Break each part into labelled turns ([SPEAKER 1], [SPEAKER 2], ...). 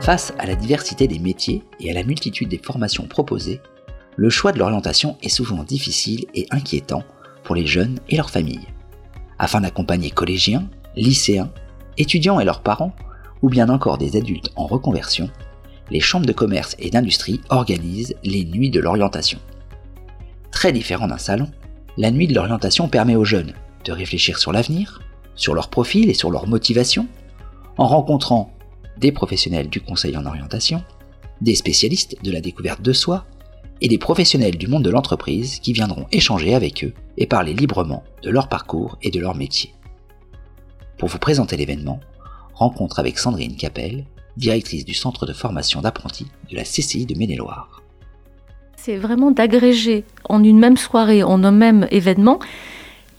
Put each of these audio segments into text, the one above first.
[SPEAKER 1] Face à la diversité des métiers et à la multitude des formations proposées, le choix de l'orientation est souvent difficile et inquiétant pour les jeunes et leurs familles. Afin d'accompagner collégiens, lycéens, étudiants et leurs parents, ou bien encore des adultes en reconversion, les chambres de commerce et d'industrie organisent les nuits de l'orientation. Très différent d'un salon, la nuit de l'orientation permet aux jeunes de réfléchir sur l'avenir, sur leur profil et sur leur motivation, en rencontrant des professionnels du conseil en orientation, des spécialistes de la découverte de soi et des professionnels du monde de l'entreprise qui viendront échanger avec eux et parler librement de leur parcours et de leur métier. Pour vous présenter l'événement, rencontre avec Sandrine Capel, directrice du centre de formation d'apprentis de la CCI de Maine-et-Loire.
[SPEAKER 2] C'est vraiment d'agréger en une même soirée, en un même événement,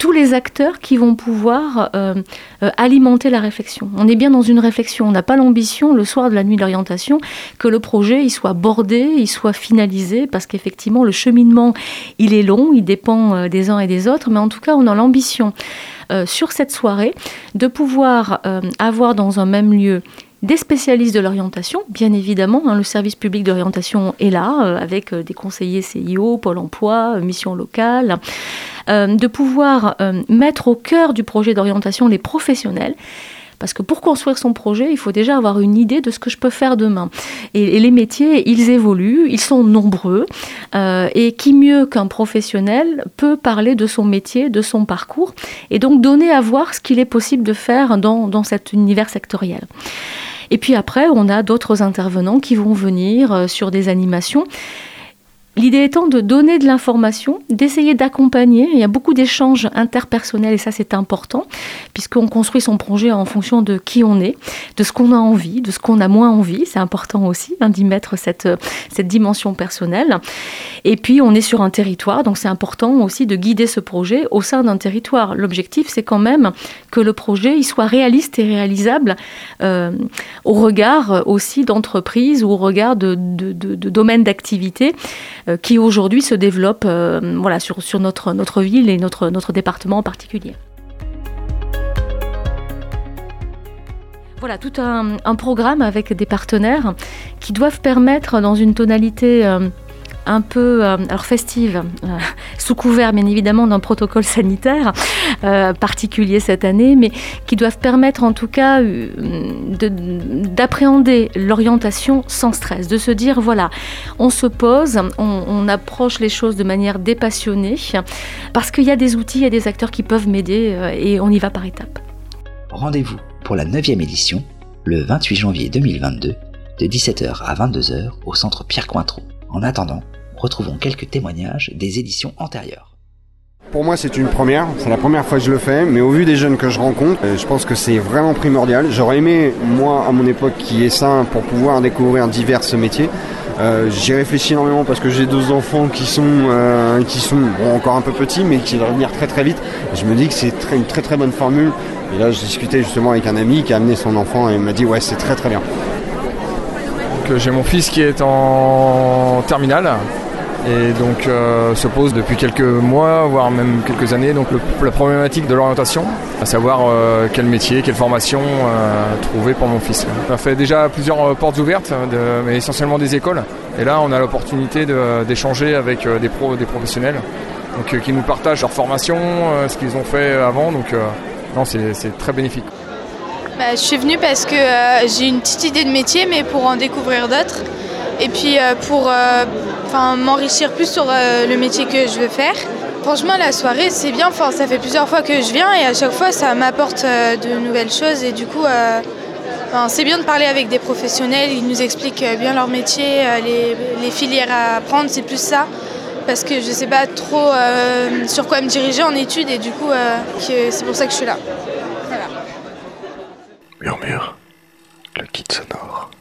[SPEAKER 2] tous les acteurs qui vont pouvoir euh, euh, alimenter la réflexion. On est bien dans une réflexion. On n'a pas l'ambition, le soir de la nuit d'orientation, que le projet il soit bordé, il soit finalisé, parce qu'effectivement, le cheminement, il est long, il dépend euh, des uns et des autres, mais en tout cas, on a l'ambition sur cette soirée de pouvoir avoir dans un même lieu des spécialistes de l'orientation, bien évidemment. Hein, le service public d'orientation est là, euh, avec euh, des conseillers CIO, Pôle emploi, euh, mission locale, de pouvoir mettre au cœur du projet d'orientation les professionnels. Parce que pour construire son projet, il faut déjà avoir une idée de ce que je peux faire demain. Et, les métiers, ils évoluent, ils sont nombreux. et qui mieux qu'un professionnel peut parler de son métier, de son parcours, et donc donner à voir ce qu'il est possible de faire dans, dans cet univers sectoriel. Et puis après, on a d'autres intervenants qui vont venir euh, sur des animations L'idée étant de donner de l'information, d'essayer d'accompagner. Il y a beaucoup d'échanges interpersonnels et ça c'est important puisqu'on construit son projet en fonction de qui on est, de ce qu'on a envie, de ce qu'on a moins envie. C'est important aussi hein, d'y mettre cette, cette dimension personnelle. Et puis on est sur un territoire, donc c'est important aussi de guider ce projet au sein d'un territoire. L'objectif c'est quand même que le projet il soit réaliste et réalisable euh, au regard aussi d'entreprises ou au regard de, de, domaines d'activité euh, qui aujourd'hui se développe euh, voilà, sur, sur notre, notre ville et notre, notre département en particulier. Voilà, tout un, un, programme avec des partenaires qui doivent permettre, dans une tonalité euh, un peu euh, alors festive, euh, sous couvert bien évidemment d'un protocole sanitaire euh, particulier cette année, mais qui doivent permettre en tout cas d'appréhender l'orientation sans stress, de se dire voilà, on se pose, on, approche les choses de manière dépassionnée, parce qu'il y a des outils et des acteurs qui peuvent m'aider et on y va par étapes.
[SPEAKER 1] Rendez-vous pour la 9e édition le 28 janvier 2022 de 17h à 22h au centre Pierre Cointreau. En attendant, retrouvons quelques témoignages des éditions antérieures.
[SPEAKER 3] Pour moi, c'est une première. C'est la première fois que je le fais. Mais au vu des jeunes que je rencontre, euh, je pense que c'est vraiment primordial. J'aurais aimé, moi, à mon époque, qui est ça pour pouvoir découvrir divers métiers. Euh, J'y réfléchis énormément parce que j'ai deux enfants qui sont, euh, qui sont encore un peu petits, mais qui vont venir très très vite. je me dis que c'est une très très bonne formule. Et là, je discutais justement avec un ami qui a amené son enfant et il m'a dit ouais, c'est très très bien.
[SPEAKER 4] J'ai mon fils qui est en terminale et donc euh, se pose depuis quelques mois, voire même quelques années, donc la problématique de l'orientation, à savoir euh, quel métier, quelle formation euh, trouver pour mon fils. On a fait déjà plusieurs portes ouvertes, mais essentiellement des écoles. Et là, on a l'opportunité d'échanger avec des pros, des professionnels, donc qui nous partagent leur formation, ce qu'ils ont fait avant. Donc non, c'est très bénéfique.
[SPEAKER 5] Bah, je suis venue parce que j'ai une petite idée de métier, mais pour en découvrir d'autres. Et puis pour m'enrichir plus sur euh, le métier que je veux faire. Franchement, la soirée, c'est bien. Enfin, ça fait plusieurs fois que je viens et à chaque fois, ça m'apporte euh, de nouvelles choses. Et du coup, euh, c'est bien de parler avec des professionnels. Ils nous expliquent bien leur métier, les, filières à apprendre. C'est plus ça. Parce que je ne sais pas trop sur quoi me diriger en études. Et du coup, c'est pour ça que je suis là.
[SPEAKER 6] Murmure, le kit sonore.